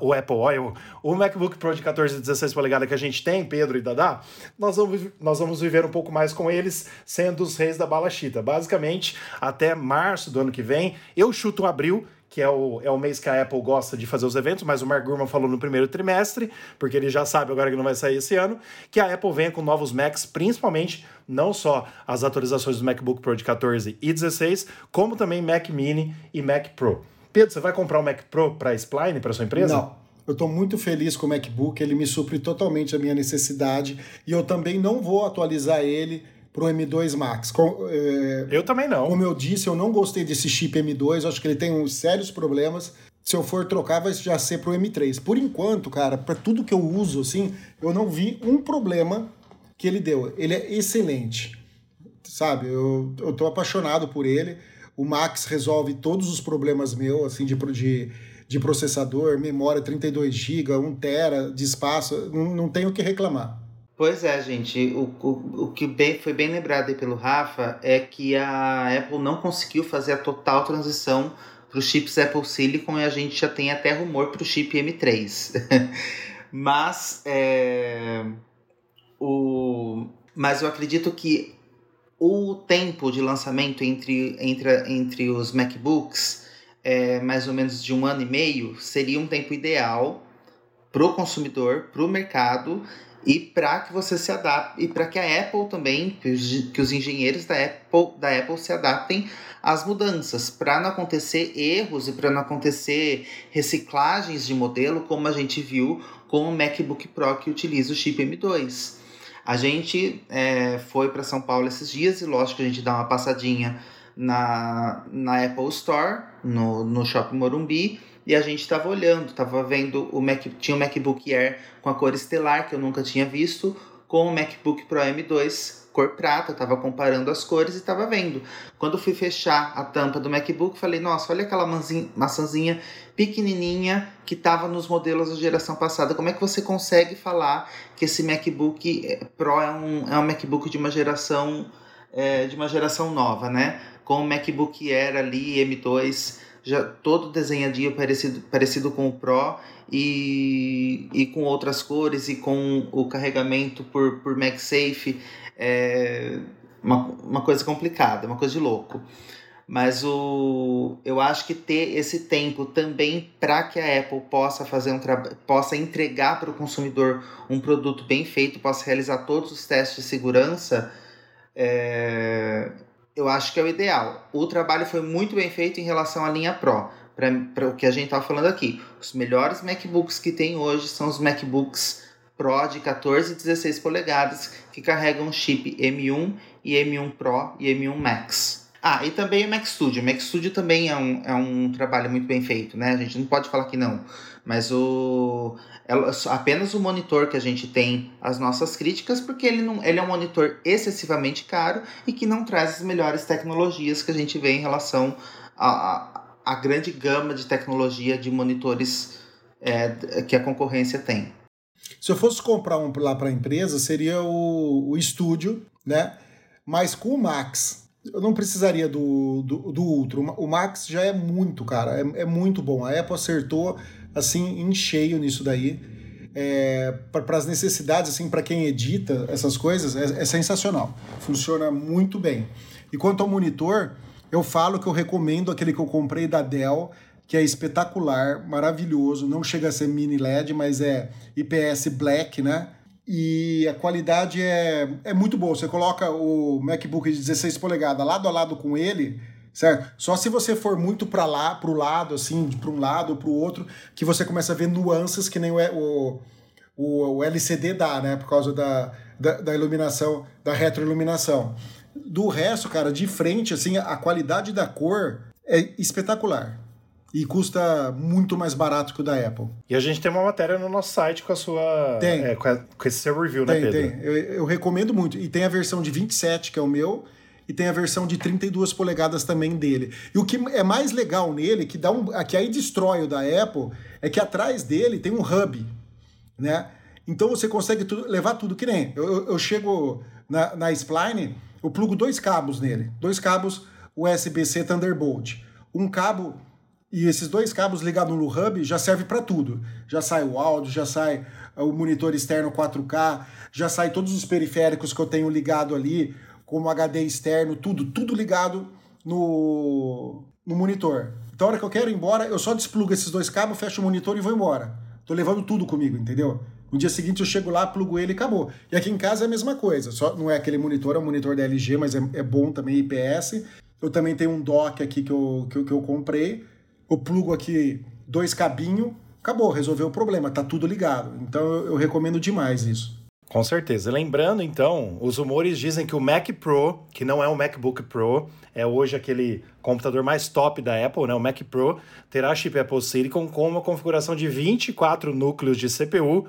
o Apple Oil, o MacBook Pro de 14 e 16 polegadas que a gente tem, Pedro e Dadá, nós vamos, nós vamos viver um pouco mais com eles, sendo os reis da bala chita. Basicamente, até março do ano que vem, eu chuto abril, que é o, é o mês que a Apple gosta de fazer os eventos, mas o Mark Gurman falou no primeiro trimestre, porque ele já sabe agora que não vai sair esse ano, que a Apple venha com novos Macs, principalmente não só as atualizações do MacBook Pro de 14 e 16, como também Mac Mini e Mac Pro. Pedro, você vai comprar um Mac Pro para a Spline, para sua empresa? Não. Eu estou muito feliz com o MacBook, ele me supre totalmente a minha necessidade e eu também não vou atualizar ele para o M2 Max. Com, é, eu também não. Como eu disse, eu não gostei desse chip M2, acho que ele tem uns sérios problemas. Se eu for trocar, vai já ser para o M3. Por enquanto, cara, para tudo que eu uso, assim, eu não vi um problema que ele deu. Ele é excelente, sabe? Eu, eu tô apaixonado por ele. O Max resolve todos os problemas meus, assim, de, de, de processador, memória 32 GB, 1 TB de espaço, não, não tenho o que reclamar. Pois é, gente. O, o, o que bem, foi bem lembrado aí pelo Rafa é que a Apple não conseguiu fazer a total transição para os chips Apple Silicon e a gente já tem até rumor para o chip M3. (laughs) mas, é, o, mas eu acredito que o tempo de lançamento entre, entre, entre os MacBooks, é, mais ou menos de um ano e meio, seria um tempo ideal para o consumidor, para o mercado e para que você se adapte e para que a Apple também, que os, que os engenheiros da Apple, da Apple se adaptem às mudanças, para não acontecer erros e para não acontecer reciclagens de modelo, como a gente viu com o MacBook Pro que utiliza o chip M2. A gente é, foi para São Paulo esses dias e, lógico, a gente dá uma passadinha na, na Apple Store, no, no Shopping Morumbi, e a gente estava olhando, estava vendo o Mac, tinha o MacBook Air com a cor estelar que eu nunca tinha visto, com o MacBook Pro M2 cor prata, eu tava comparando as cores e tava vendo. Quando fui fechar a tampa do MacBook, falei, nossa, olha aquela maçãzinha pequenininha que tava nos modelos da geração passada. Como é que você consegue falar que esse MacBook eh, Pro é um, é um MacBook de uma geração é, de uma geração nova, né? Com o MacBook Air ali, M2, já todo desenhadinho parecido, parecido com o Pro e, e com outras cores e com o carregamento por, por MagSafe é uma, uma coisa complicada, uma coisa de louco. Mas o, eu acho que ter esse tempo também para que a Apple possa fazer um possa entregar para o consumidor um produto bem feito, possa realizar todos os testes de segurança, é, eu acho que é o ideal. O trabalho foi muito bem feito em relação à linha Pro, para o que a gente estava falando aqui. Os melhores MacBooks que tem hoje são os MacBooks Pro de 14 e 16 polegadas que carregam chip M1 e M1 Pro e M1 Max. Ah, e também o Mac Studio. O Mac Studio também é um, é um trabalho muito bem feito, né? A gente não pode falar que não. Mas o é apenas o monitor que a gente tem as nossas críticas, porque ele, não, ele é um monitor excessivamente caro e que não traz as melhores tecnologias que a gente vê em relação à a, a, grande gama de tecnologia de monitores é, que a concorrência tem. Se eu fosse comprar um lá para a empresa, seria o, o estúdio, né? Mas com o Max. Eu não precisaria do, do, do. O Max já é muito, cara. É, é muito bom. A Apple acertou, assim, em cheio nisso daí. É, para as necessidades, assim, para quem edita essas coisas, é, é sensacional. Funciona muito bem. E quanto ao monitor, eu falo que eu recomendo aquele que eu comprei da Dell, que é espetacular, maravilhoso. Não chega a ser mini LED, mas é IPS Black, né? E a qualidade é, é muito boa. Você coloca o MacBook de 16 polegadas lado a lado com ele, certo? Só se você for muito para lá, para o lado, assim, para um lado ou para o outro, que você começa a ver nuances que nem o, o, o LCD dá, né? Por causa da, da, da iluminação, da retroiluminação. Do resto, cara, de frente, assim, a qualidade da cor é espetacular e custa muito mais barato que o da Apple. E a gente tem uma matéria no nosso site com a sua. Tem. É, com, a, com, esse seu review, né, tem, né, Pedro? Tem, eu, eu recomendo muito. E tem a versão de 27, que é o meu, e tem a versão de 32 polegadas também dele. E o que é mais legal nele, que dá um, que aí destrói o da Apple, é que atrás dele tem um hub, né? Então você consegue levar tudo que nem. Eu, eu, eu chego na, na Spline, eu plugo dois cabos nele, dois cabos USB-C Thunderbolt, um cabo e esses dois cabos ligados no hub já serve para tudo. Já sai o áudio, já sai o monitor externo 4K, já sai todos os periféricos que eu tenho ligado ali, como HD externo, tudo, tudo ligado no, no monitor. Então, a hora que eu quero ir embora, eu só desplugo esses dois cabos, fecho o monitor e vou embora. Tô levando tudo comigo, entendeu? No dia seguinte eu chego lá, plugo ele e acabou. E aqui em casa é a mesma coisa. Só não é aquele monitor, é um monitor da LG, mas é, é bom também, IPS. Eu também tenho um dock aqui que eu, que eu, que eu comprei eu plugo aqui dois cabinhos, acabou, resolveu o problema, tá tudo ligado. Então eu, eu recomendo demais isso. Com certeza. Lembrando, então, os rumores dizem que o Mac Pro, que não é o MacBook Pro, é hoje aquele computador mais top da Apple, né? O Mac Pro terá chip Apple Silicon com uma configuração de 24 núcleos de CPU,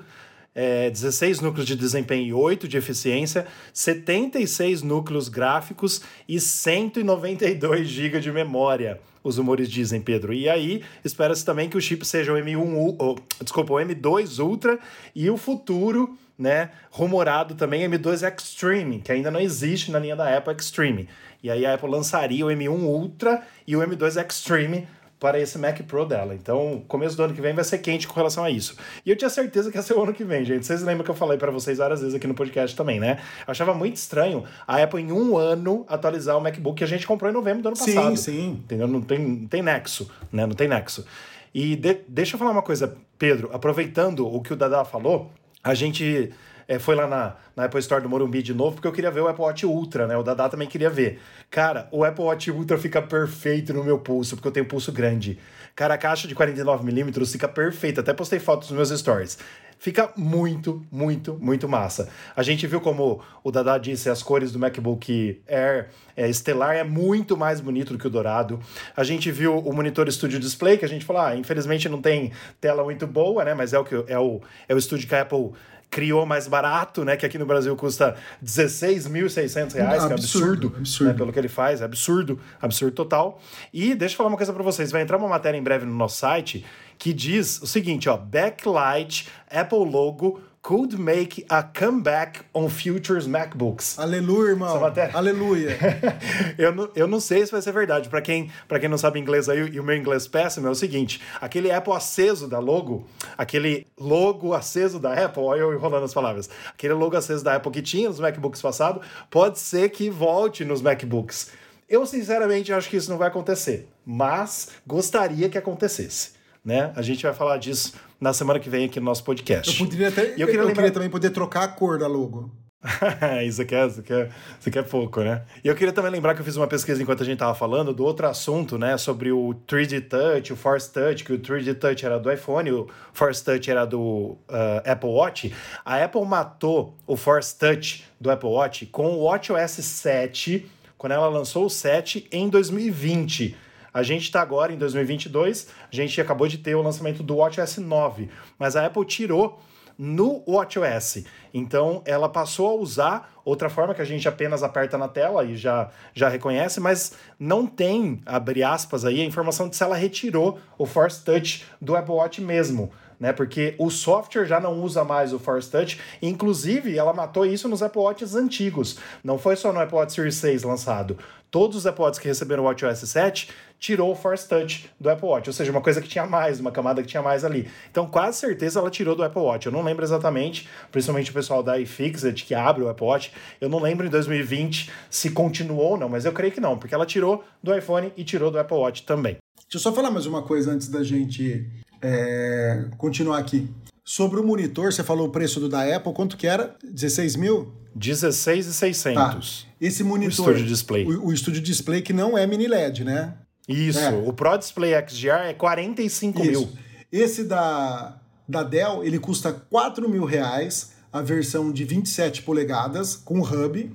é, 16 núcleos de desempenho e 8 de eficiência, 76 núcleos gráficos e 192 GB de memória os rumores dizem, Pedro. E aí, espera-se também que o chip seja o M1, oh, desculpa, o M2 Ultra e o futuro, né, rumorado também M2 Extreme, que ainda não existe na linha da Apple Extreme. E aí a Apple lançaria o M1 Ultra e o M2 Extreme para esse Mac Pro dela. Então, começo do ano que vem vai ser quente com relação a isso. E eu tinha certeza que ia ser o ano que vem, gente. Vocês lembram que eu falei para vocês várias vezes aqui no podcast também, né? Eu achava muito estranho a Apple em um ano atualizar o MacBook que a gente comprou em novembro do ano passado. Sim, sim. Entendeu? Não tem, não tem nexo, né? Não tem nexo. E de, deixa eu falar uma coisa, Pedro, aproveitando o que o Dada falou, a gente é, foi lá na, na Apple Store do Morumbi de novo, porque eu queria ver o Apple Watch Ultra, né? O Dada também queria ver. Cara, o Apple Watch Ultra fica perfeito no meu pulso, porque eu tenho pulso grande. Cara, a caixa de 49mm fica perfeita. Até postei fotos nos meus stories. Fica muito, muito, muito massa. A gente viu como o Dada disse, as cores do MacBook Air é, Estelar é muito mais bonito do que o dourado. A gente viu o monitor Studio Display, que a gente falou, ah, infelizmente não tem tela muito boa, né? Mas é o que é o, é o estúdio que a Apple criou mais barato, né? Que aqui no Brasil custa 16.600 reais, que é absurdo, absurdo, absurdo. Né, pelo que ele faz, é absurdo, absurdo total. E deixa eu falar uma coisa para vocês, vai entrar uma matéria em breve no nosso site que diz o seguinte, ó, backlight, Apple logo could make a comeback on futures MacBooks. Aleluia, irmão. Aleluia. (laughs) eu, não, eu não sei se vai ser verdade. Para quem, pra quem não sabe inglês aí, e o meu inglês péssimo, é o seguinte: aquele Apple aceso da logo, aquele logo aceso da Apple, olha eu enrolando as palavras, aquele logo aceso da Apple que tinha nos MacBooks passados, pode ser que volte nos MacBooks. Eu, sinceramente, acho que isso não vai acontecer, mas gostaria que acontecesse. Né? A gente vai falar disso na semana que vem aqui no nosso podcast. Eu poderia até, eu, queria, eu lembrar... queria também poder trocar a cor da logo. (laughs) isso, aqui é, isso, aqui é, isso aqui é pouco, né? E eu queria também lembrar que eu fiz uma pesquisa enquanto a gente tava falando do outro assunto, né? Sobre o 3D Touch, o Force Touch, que o 3D Touch era do iPhone, o Force Touch era do uh, Apple Watch. A Apple matou o Force Touch do Apple Watch com o WatchOS 7, quando ela lançou o 7 em 2020. A gente está agora em 2022, a gente acabou de ter o lançamento do WatchOS 9, mas a Apple tirou no WatchOS. Então ela passou a usar outra forma que a gente apenas aperta na tela e já, já reconhece, mas não tem, abre aspas aí, a informação de se ela retirou o Force Touch do Apple Watch mesmo né? Porque o software já não usa mais o Force Touch, inclusive ela matou isso nos Apple Watches antigos. Não foi só no Apple Watch Series 6 lançado. Todos os Apple Watches que receberam o WatchOS 7 tirou o Force Touch do Apple Watch, ou seja, uma coisa que tinha mais, uma camada que tinha mais ali. Então, quase certeza ela tirou do Apple Watch. Eu não lembro exatamente, principalmente o pessoal da iFixit que abre o Apple Watch, eu não lembro em 2020 se continuou ou não, mas eu creio que não, porque ela tirou do iPhone e tirou do Apple Watch também. Deixa eu só falar mais uma coisa antes da gente é, continuar aqui. Sobre o monitor, você falou o preço do da Apple, quanto que era? 16 mil? 16,600. Tá. Esse monitor. O Studio Display. O, o Studio Display que não é mini LED, né? Isso. É. O Pro Display XDR é 45 Isso. mil. Esse da, da Dell, ele custa 4 mil reais, a versão de 27 polegadas com hub.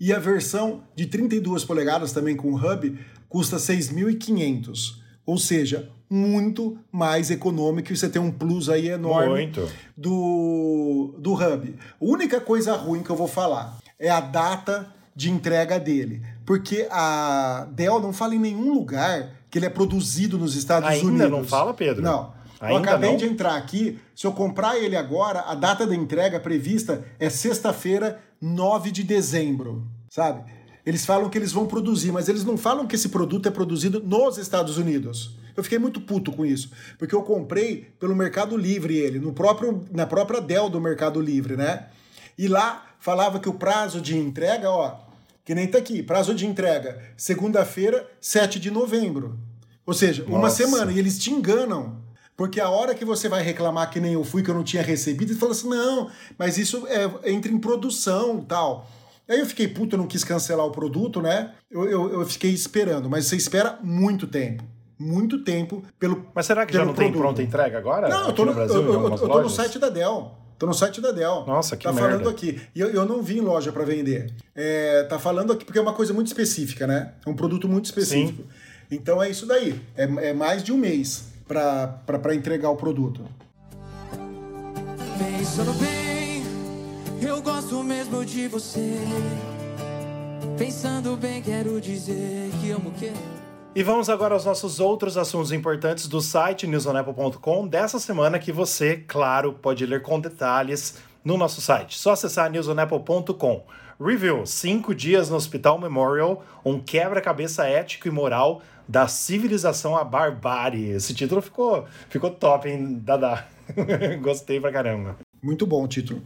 E a versão de 32 polegadas também com hub custa 6.500. Ou seja, muito mais econômico e você tem um plus aí enorme muito. do, do Hub. A única coisa ruim que eu vou falar é a data de entrega dele. Porque a Dell não fala em nenhum lugar que ele é produzido nos Estados Ainda Unidos. Ainda não fala, Pedro? Não. Ainda eu acabei não? de entrar aqui. Se eu comprar ele agora, a data da entrega prevista é sexta-feira, 9 de dezembro. Sabe? Eles falam que eles vão produzir, mas eles não falam que esse produto é produzido nos Estados Unidos. Eu fiquei muito puto com isso, porque eu comprei pelo Mercado Livre ele, no próprio, na própria Dell do Mercado Livre, né? E lá falava que o prazo de entrega, ó, que nem tá aqui, prazo de entrega, segunda-feira, 7 de novembro. Ou seja, Nossa. uma semana, e eles te enganam. Porque a hora que você vai reclamar que nem eu fui, que eu não tinha recebido, ele fala assim: não, mas isso é, entra em produção tal. Aí eu fiquei puto, eu não quis cancelar o produto, né? Eu, eu, eu, fiquei esperando, mas você espera muito tempo. Muito tempo pelo. Mas será que já não produto. tem pronta entrega agora? Não, eu tô no, Brasil, eu, eu, eu tô no site da Dell. Tô no site da Dell. Nossa, que Tá merda. falando aqui. E eu, eu não vi em loja para vender. É, tá falando aqui porque é uma coisa muito específica, né? É um produto muito específico. Sim. Então é isso daí. É, é mais de um mês para entregar o produto. Pensando bem eu gosto mesmo de você. Pensando bem, quero dizer que amo o quê? E vamos agora aos nossos outros assuntos importantes do site newsonapple.com dessa semana que você, claro, pode ler com detalhes no nosso site. Só acessar newsonapple.com. Review: Cinco dias no Hospital Memorial, um quebra-cabeça ético e moral da civilização à barbárie. Esse título ficou, ficou top, hein, Dada? (laughs) Gostei pra caramba. Muito bom o título.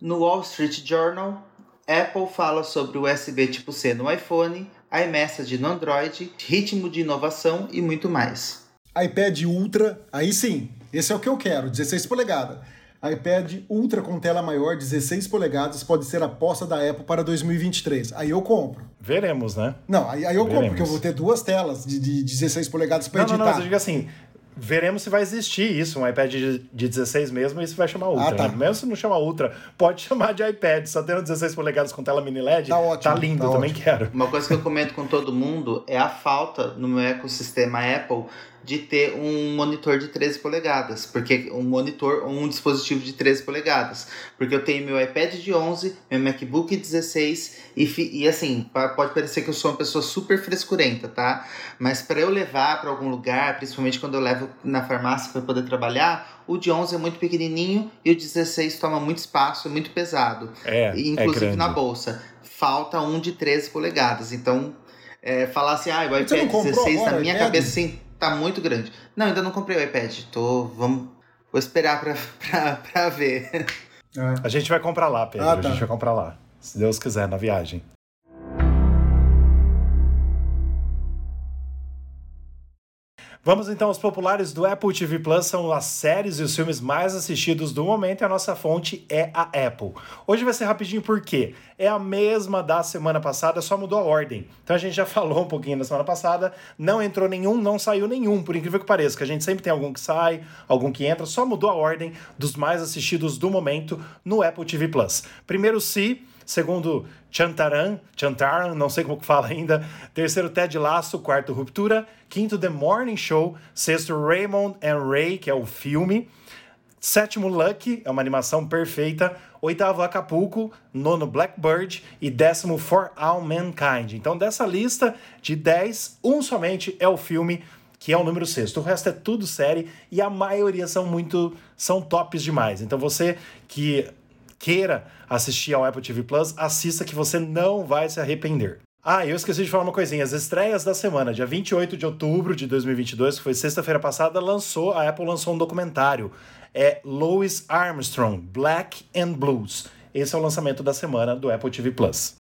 No Wall Street Journal, Apple fala sobre o USB tipo C no iPhone, iMessage no Android, ritmo de inovação e muito mais. iPad Ultra, aí sim, esse é o que eu quero, 16 polegadas. iPad Ultra com tela maior, 16 polegadas, pode ser a aposta da Apple para 2023. Aí eu compro. Veremos, né? Não, aí, aí eu Veremos. compro, porque eu vou ter duas telas de, de 16 polegadas para editar. Não, não, mas eu digo assim, Veremos se vai existir isso, um iPad de, de 16 mesmo, e se vai chamar Ultra. Ah, tá. né? Mesmo se não chamar Ultra, pode (laughs) chamar de iPad. Só tendo 16 polegadas com tela mini LED, tá, ótimo, tá lindo, tá também ótimo. quero. Uma coisa que eu comento com todo mundo é a falta no meu ecossistema Apple de ter um monitor de 13 polegadas, porque um monitor ou um dispositivo de 13 polegadas, porque eu tenho meu iPad de 11, meu MacBook 16 e, e assim, pode parecer que eu sou uma pessoa super frescurenta, tá? Mas para eu levar para algum lugar, principalmente quando eu levo na farmácia para poder trabalhar, o de 11 é muito pequenininho e o 16 toma muito espaço, é muito pesado. É, é inclusive é na bolsa. Falta um de 13 polegadas, então é, falar assim, ah, o iPad 16 na minha iPad? cabeça sim tá muito grande. Não, ainda não comprei o iPad. Tô. Vamos. Vou esperar pra, pra, pra ver. É. A gente vai comprar lá, Pedro. Ah, tá. A gente vai comprar lá. Se Deus quiser, na viagem. Vamos então aos populares do Apple TV Plus, são as séries e os filmes mais assistidos do momento e a nossa fonte é a Apple. Hoje vai ser rapidinho porque é a mesma da semana passada, só mudou a ordem. Então a gente já (laughs) falou um pouquinho na semana passada, não entrou nenhum, não saiu nenhum, por incrível que pareça, que a gente sempre tem algum que sai, algum que entra, só mudou a ordem dos mais assistidos do momento no Apple TV Plus. Primeiro, se Segundo, Chantaran, Chantaran, não sei como que fala ainda. Terceiro, Ted Lasso. Quarto, Ruptura. Quinto, The Morning Show. Sexto, Raymond and Ray, que é o filme. Sétimo, Lucky, é uma animação perfeita. Oitavo, Acapulco. Nono, Blackbird. E décimo, For All Mankind. Então, dessa lista de 10, um somente é o filme que é o número sexto. O resto é tudo série e a maioria são muito são tops demais. Então você que queira assistir ao Apple TV Plus, assista que você não vai se arrepender. Ah, eu esqueci de falar uma coisinha. As estreias da semana, dia 28 de outubro de 2022, que foi sexta-feira passada, lançou, a Apple lançou um documentário. É Louis Armstrong, Black and Blues. Esse é o lançamento da semana do Apple TV Plus.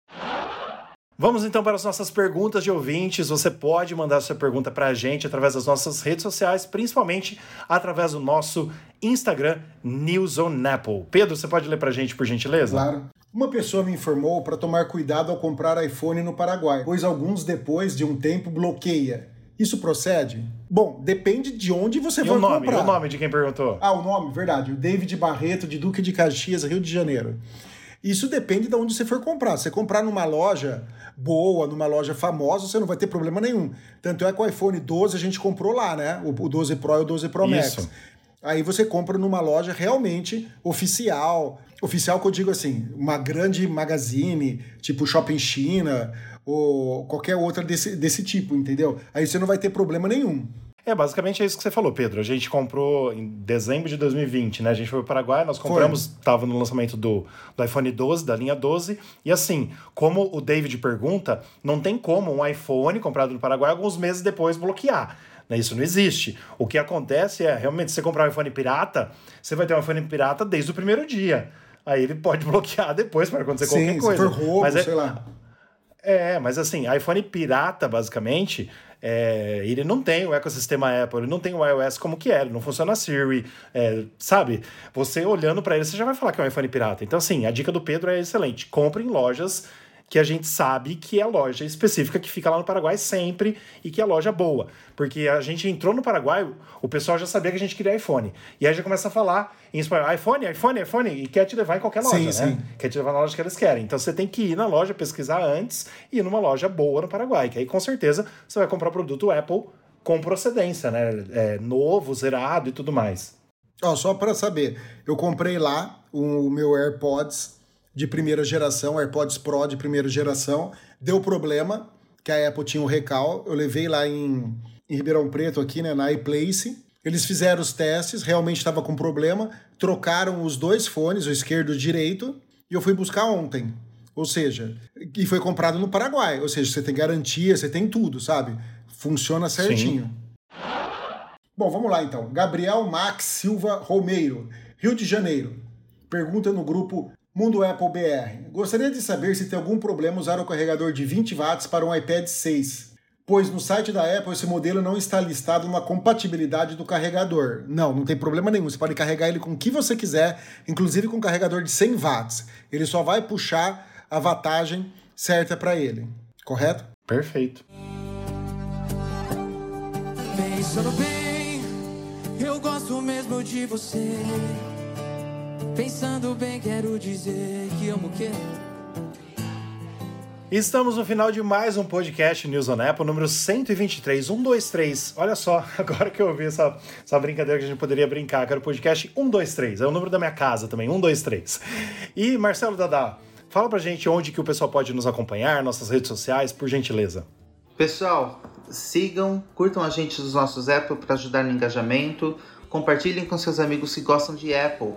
Vamos então para as nossas perguntas de ouvintes. Você pode mandar sua pergunta para a gente através das nossas redes sociais, principalmente através do nosso Instagram, News on Apple. Pedro, você pode ler para a gente, por gentileza? Claro. Uma pessoa me informou para tomar cuidado ao comprar iPhone no Paraguai, pois alguns depois de um tempo bloqueia. Isso procede? Bom, depende de onde você e vai o nome, comprar. O nome de quem perguntou? Ah, o nome, verdade. O David Barreto, de Duque de Caxias, Rio de Janeiro. Isso depende de onde você for comprar. Se você comprar numa loja boa, numa loja famosa, você não vai ter problema nenhum. Tanto é que o iPhone 12 a gente comprou lá, né? O 12 Pro e o 12 Pro Max. Isso. Aí você compra numa loja realmente oficial. Oficial que eu digo assim, uma grande magazine, tipo Shopping China, ou qualquer outra desse, desse tipo, entendeu? Aí você não vai ter problema nenhum. É, basicamente é isso que você falou, Pedro. A gente comprou em dezembro de 2020, né? A gente foi para o Paraguai, nós compramos, estava no lançamento do, do iPhone 12, da linha 12. E assim, como o David pergunta, não tem como um iPhone comprado no Paraguai alguns meses depois bloquear. Né? Isso não existe. O que acontece é, realmente, se você comprar um iPhone pirata, você vai ter um iPhone pirata desde o primeiro dia. Aí ele pode (laughs) bloquear depois para acontecer Sim, qualquer coisa. Se for roubo, Mas é, sei lá. É, mas assim, iPhone pirata, basicamente, é, ele não tem o ecossistema Apple, ele não tem o iOS como que é, ele não funciona a Siri, é, sabe? Você olhando para ele, você já vai falar que é um iPhone pirata. Então, assim, a dica do Pedro é excelente. Compre em lojas que a gente sabe que é a loja específica que fica lá no Paraguai sempre e que é a loja boa. Porque a gente entrou no Paraguai, o pessoal já sabia que a gente queria iPhone. E aí já começa a falar em espanhol, iPhone, iPhone, iPhone, e quer te levar em qualquer loja, sim, né? Sim. Quer te levar na loja que eles querem. Então você tem que ir na loja, pesquisar antes e ir numa loja boa no Paraguai, que aí com certeza você vai comprar produto Apple com procedência, né? É, novo, zerado e tudo mais. Ó, só para saber, eu comprei lá o meu AirPods de primeira geração, AirPods Pro de primeira geração, deu problema, que a Apple tinha um recal, eu levei lá em, em Ribeirão Preto aqui, né, na iPlace, eles fizeram os testes, realmente estava com problema, trocaram os dois fones, o esquerdo e o direito, e eu fui buscar ontem. Ou seja, e foi comprado no Paraguai. Ou seja, você tem garantia, você tem tudo, sabe? Funciona certinho. Sim. Bom, vamos lá então. Gabriel Max Silva Romeiro, Rio de Janeiro. Pergunta no grupo Mundo Apple BR. Gostaria de saber se tem algum problema usar o carregador de 20 watts para um iPad 6, pois no site da Apple esse modelo não está listado na compatibilidade do carregador. Não, não tem problema nenhum. Você pode carregar ele com o que você quiser, inclusive com um carregador de 100 watts. Ele só vai puxar a wattagem certa para ele. Correto? Perfeito. Pensando bem, eu gosto mesmo de você. Pensando bem, quero dizer que amo o quê? Estamos no final de mais um podcast News on Apple, número 123, 123. Olha só, (laughs) agora que eu vi essa, essa brincadeira que a gente poderia brincar, que era o podcast 123, é o número da minha casa também, 123. E Marcelo Dadá, fala pra gente onde que o pessoal pode nos acompanhar, nossas redes sociais, por gentileza. Pessoal, sigam, curtam a gente nos nossos Apple para ajudar no engajamento, compartilhem com seus amigos que gostam de Apple.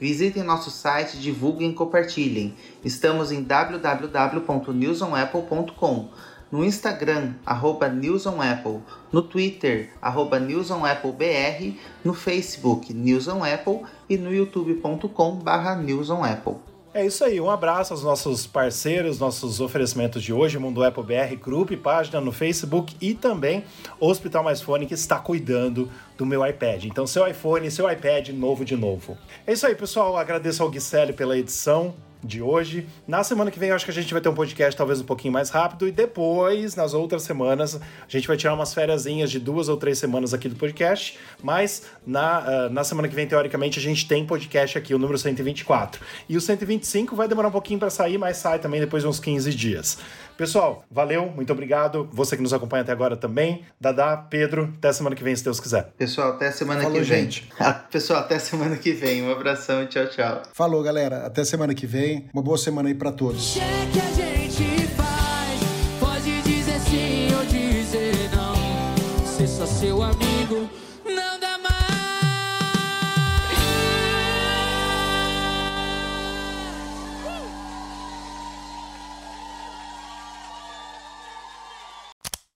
Visitem nosso site, divulguem e compartilhem. Estamos em www.newsonapple.com, no Instagram, arroba newsonapple, no Twitter, arroba newsonappleBR, no Facebook, newsonapple e no youtube.com barra newsonapple. É isso aí, um abraço aos nossos parceiros, nossos oferecimentos de hoje, Mundo Apple BR Group, página no Facebook e também Hospital Mais Fone que está cuidando do meu iPad. Então, seu iPhone, seu iPad novo de novo. É isso aí, pessoal. Agradeço ao Guicelli pela edição de hoje. Na semana que vem, eu acho que a gente vai ter um podcast talvez um pouquinho mais rápido. E depois, nas outras semanas, a gente vai tirar umas férias de duas ou três semanas aqui do podcast. Mas na, uh, na semana que vem, teoricamente, a gente tem podcast aqui, o número 124. E o 125 vai demorar um pouquinho para sair, mas sai também depois de uns 15 dias. Pessoal, valeu, muito obrigado. Você que nos acompanha até agora também. Dadá, Pedro, até semana que vem, se Deus quiser. Pessoal, até semana Falou, que vem. Gente. (laughs) Pessoal, até semana que vem. Um abração e tchau, tchau. Falou, galera. Até semana que vem. Uma boa semana aí para todos.